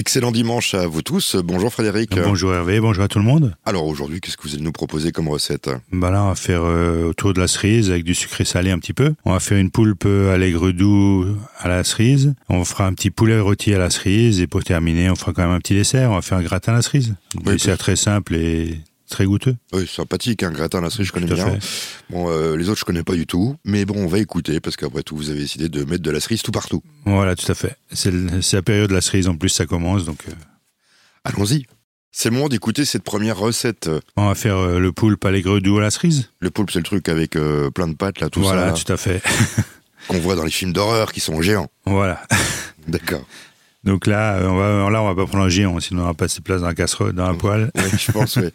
Excellent dimanche à vous tous. Bonjour Frédéric. Bonjour Hervé, bonjour à tout le monde. Alors aujourd'hui, qu'est-ce que vous allez nous proposer comme recette? Bah là, on va faire euh, autour de la cerise avec du sucré salé un petit peu. On va faire une poulpe allègre doux à la cerise. On fera un petit poulet rôti à la cerise et pour terminer, on fera quand même un petit dessert. On va faire un gratin à la cerise. Un dessert très simple et très goûteux. Oui, sympathique, un gratin à la cerise, je connais bien. Bon, euh, les autres, je connais pas du tout. Mais bon, on va écouter, parce qu'après tout, vous avez décidé de mettre de la cerise tout partout. Voilà, tout à fait. C'est la période de la cerise, en plus, ça commence, donc... Euh. Allons-y. C'est le moment d'écouter cette première recette. On va faire euh, le poulpe allègre doux à la cerise. Le poulpe, c'est le truc avec plein de pâtes, là, tout ça. Voilà, tout à fait. Qu'on voit dans les films d'horreur qui sont géants. Voilà. D'accord. Donc là, on va, là, on va pas prendre un géant, sinon on va passer place dans la casserole, dans la poêle. Oui, je pense, oui.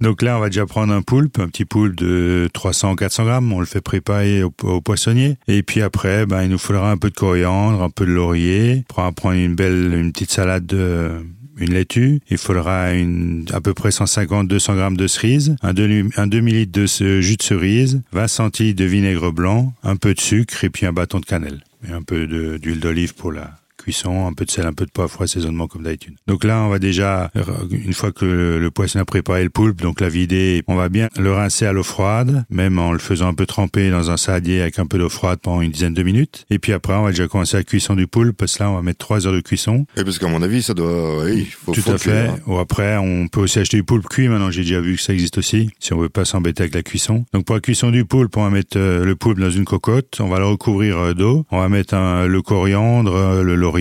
Donc là, on va déjà prendre un poulpe, un petit poulpe de 300-400 grammes. On le fait préparer au, poissonnier. Et puis après, ben, il nous faudra un peu de coriandre, un peu de laurier. On va prendre une belle, une petite salade de, une laitue, il faudra une, à peu près 150-200 grammes de cerise, un demi-litre de jus de cerise, 20 centilitres de vinaigre blanc, un peu de sucre et puis un bâton de cannelle. Et un peu d'huile d'olive pour la, cuisson, un peu de sel, un peu de poivre, assaisonnement comme d'habitude. Donc là, on va déjà, une fois que le poisson a préparé le poulpe, donc la vider, on va bien le rincer à l'eau froide, même en le faisant un peu tremper dans un saladier avec un peu d'eau froide pendant une dizaine de minutes. Et puis après, on va déjà commencer la cuisson du poulpe, parce que là, on va mettre trois heures de cuisson. Et parce qu'à mon avis, ça doit, oui, faut, Tout à fait. Hein. Ou après, on peut aussi acheter du poulpe cuit. Maintenant, j'ai déjà vu que ça existe aussi, si on veut pas s'embêter avec la cuisson. Donc pour la cuisson du poulpe, on va mettre euh, le poulpe dans une cocotte, on va le recouvrir euh, d'eau, on va mettre le coriandre, euh, le laurier,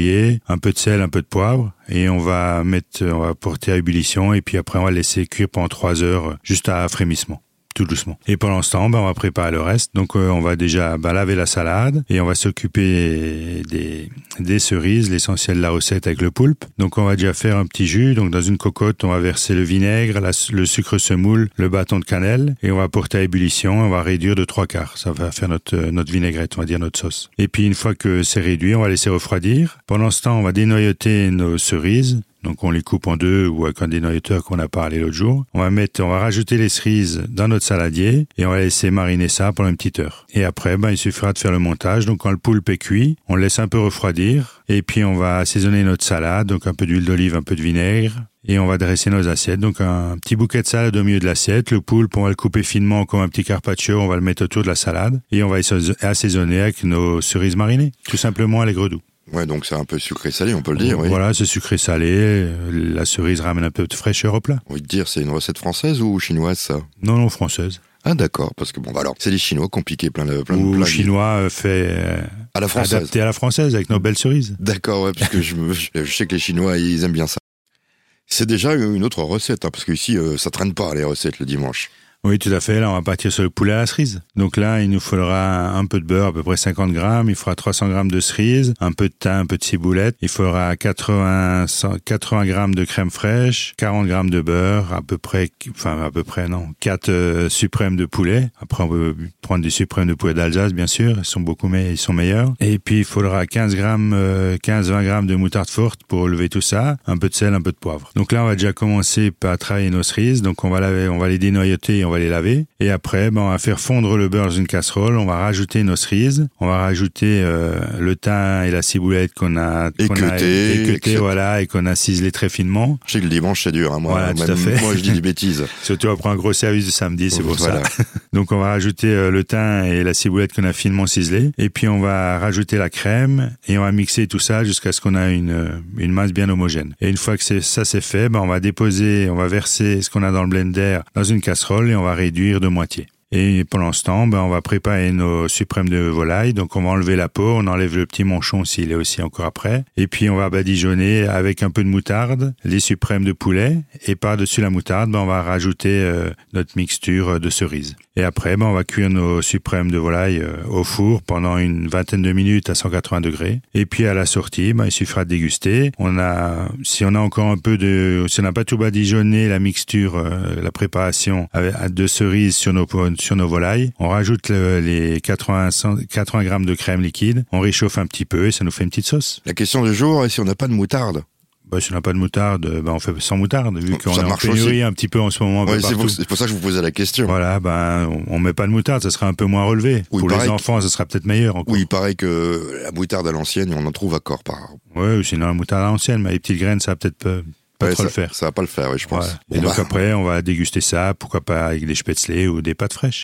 un peu de sel, un peu de poivre, et on va mettre, on va porter à ébullition, et puis après on va laisser cuire pendant trois heures, juste à frémissement tout doucement. Et pendant ce temps, ben, on va préparer le reste. Donc, euh, on va déjà ben, laver la salade et on va s'occuper des, des cerises, l'essentiel de la recette avec le poulpe. Donc, on va déjà faire un petit jus. Donc, dans une cocotte, on va verser le vinaigre, le sucre semoule, le bâton de cannelle et on va porter à ébullition. On va réduire de trois quarts. Ça va faire notre, notre vinaigrette, on va dire notre sauce. Et puis, une fois que c'est réduit, on va laisser refroidir. Pendant ce temps, on va dénoyauter nos cerises donc on les coupe en deux ou avec un dénoyateur qu'on a parlé l'autre jour. On va mettre, on va rajouter les cerises dans notre saladier et on va laisser mariner ça pendant une petite heure. Et après, ben, il suffira de faire le montage. Donc quand le poulpe est cuit, on le laisse un peu refroidir et puis on va assaisonner notre salade, donc un peu d'huile d'olive, un peu de vinaigre et on va dresser nos assiettes. Donc un petit bouquet de salade au milieu de l'assiette. Le poulpe, on va le couper finement comme un petit carpaccio. On va le mettre autour de la salade et on va assaisonner avec nos cerises marinées. Tout simplement à l'aigre doux. Ouais, donc c'est un peu sucré-salé, on peut le dire. Oui. Voilà, c'est sucré-salé. La cerise ramène un peu de fraîcheur au plat. Oui, dire, c'est une recette française ou chinoise, ça? Non, non, française. Ah d'accord, parce que bon, bah alors c'est les Chinois piqué plein de plein Ou Chinois euh, fait euh, à la française, adapté à la française avec nos belles cerises. D'accord, ouais, parce que je, je, sais que les Chinois ils aiment bien ça. C'est déjà une autre recette, hein, parce que ici euh, ça traîne pas les recettes le dimanche. Oui, tout à fait. Là, on va partir sur le poulet à la cerise. Donc là, il nous faudra un peu de beurre, à peu près 50 grammes. Il faudra 300 grammes de cerise, un peu de thym, un peu de ciboulette. Il faudra 80, 80 grammes de crème fraîche, 40 grammes de beurre, à peu près, enfin, à peu près, non, 4 euh, suprêmes de poulet. Après, on peut prendre des suprêmes de poulet d'Alsace, bien sûr. Ils sont beaucoup, mais ils sont meilleurs. Et puis, il faudra 15 grammes, 15, euh, 20 grammes de moutarde forte pour lever tout ça. Un peu de sel, un peu de poivre. Donc là, on va déjà commencer par travailler nos cerises. Donc, on va laver, on va les dénoyauter on va les laver. Et après, ben, on va faire fondre le beurre dans une casserole. On va rajouter nos cerises. On va rajouter euh, le thym et la ciboulette qu'on a équeuté, voilà, et qu'on a ciselé très finement. Je sais que le dimanche c'est dur. Hein, moi, voilà, tout à fait. moi, je dis des bêtises. Surtout après un gros service de samedi, c'est pour ça. Donc, on va rajouter euh, le thym et la ciboulette qu'on a finement ciselé. Et puis, on va rajouter la crème et on va mixer tout ça jusqu'à ce qu'on a une, euh, une masse bien homogène. Et une fois que ça c'est fait, ben, on va déposer, on va verser ce qu'on a dans le blender dans une casserole et on va réduire de moitié. Et pendant ce temps, ben, on va préparer nos suprêmes de volaille. Donc, on va enlever la peau, on enlève le petit manchon s'il est aussi encore après. Et puis, on va badigeonner avec un peu de moutarde les suprêmes de poulet. Et par-dessus la moutarde, ben, on va rajouter euh, notre mixture de cerises. Et après, ben, on va cuire nos suprêmes de volaille euh, au four pendant une vingtaine de minutes à 180 degrés. Et puis, à la sortie, ben, il suffira de déguster. On a, si on a encore un peu de, si on n'a pas tout badigeonné, la mixture, euh, la préparation de cerises sur nos sur nos volailles. On rajoute les 80, 80 grammes de crème liquide. On réchauffe un petit peu et ça nous fait une petite sauce. La question du jour est si on n'a pas de moutarde. Bah, si on n'a pas de moutarde, bah, on fait sans moutarde, vu qu'on est en pénurie aussi. un petit peu en ce moment. Ouais, c'est pour, ça que je vous posais la question. Voilà, ben, on, on met pas de moutarde, ça sera un peu moins relevé. Oui, Pour les que- enfants, ça sera peut-être meilleur encore. Oui, il paraît que la moutarde à l'ancienne, on en trouve à corps par. Ouais, ou sinon la moutarde à l'ancienne, mais les petites graines, ça va peut-être pas, pas Ouais, trop ça, le faire. Ça va pas le faire, oui, je pense. Voilà. Bon, Et donc bah, après, on va déguster ça, pourquoi pas avec des spätzle ou des pâtes fraîches.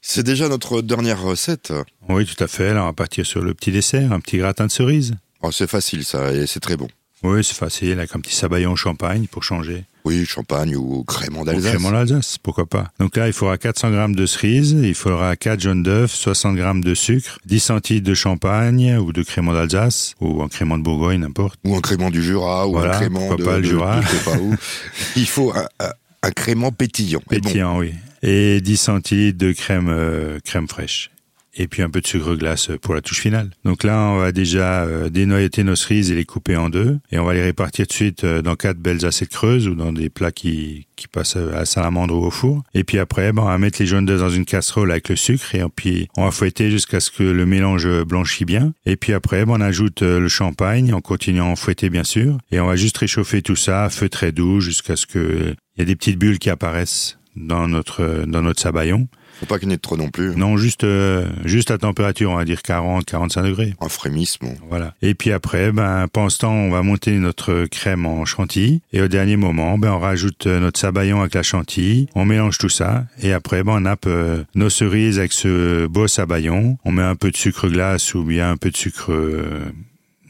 C'est déjà notre dernière recette. Oui, tout à fait. Là, on va partir sur le petit dessert, un petit gratin de cerise. Oh, c'est facile, ça, et c'est très bon. Oui, c'est facile, avec un petit sabayon au champagne pour changer. Oui, champagne ou crément d'Alsace. crément d'Alsace, pourquoi pas. Donc là, il faudra 400 grammes de cerises, il faudra 4 jaunes d'œufs, 60 grammes de sucre, 10 centilitres de champagne ou de crément d'Alsace ou un crément de Bourgogne, n'importe. Ou un crément du Jura, ou Voilà, un crément de, pas le Jura. de je sais pas où. Il faut un, un- un crément pétillant. Bon, Pétillant, oui. Et 10 centilitres de crème, euh, crème fraîche. Et puis un peu de sucre glace pour la touche finale. Donc là, on va déjà euh, dénoyauter nos cerises et les couper en deux. Et on va les répartir de suite euh, dans quatre belles assiettes creuses ou dans des plats qui, qui passent à la salamandre ou au four. Et puis après, ben, on va mettre les jaunes d'œufs dans une casserole avec le sucre. Et puis, on va fouetter jusqu'à ce que le mélange blanchit bien. Et puis après, ben, on ajoute euh, le champagne en continuant à fouetter, bien sûr. Et on va juste réchauffer tout ça à feu très doux jusqu'à ce que il y a des petites bulles qui apparaissent dans notre dans notre sabayon. Faut pas qu'il y en ait trop non plus. Non, juste euh, juste à température, on va dire 40 45 degrés. Un frémissement. Voilà. Et puis après, ben pendant ce temps, on va monter notre crème en chantilly et au dernier moment, ben on rajoute euh, notre sabayon avec la chantilly, on mélange tout ça et après ben on nappe euh, nos cerises avec ce beau sabayon, on met un peu de sucre glace ou bien un peu de sucre euh,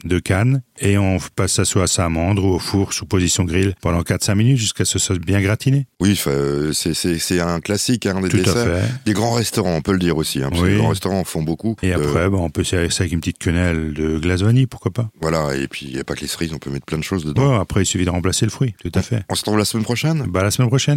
de canne et on passe ça soit à sa amande ou au four sous position grill pendant 4-5 minutes jusqu'à ce que ce soit bien gratiné. Oui, euh, c'est- un classique hein, des Tout à fait. Des grands restaurants, on peut le dire aussi. Hein, parce que Oui. les grands restaurants en font beaucoup. Et Euh, après, ben, on peut servir ça avec une petite quenelle de glace vanille, pourquoi pas. voilà, et puis il n'y a pas que les cerises, on peut mettre plein de choses dedans. Ouais, après, il suffit de remplacer le fruit, tout à fait. On se retrouve la semaine prochaine? Bah, la semaine prochaine.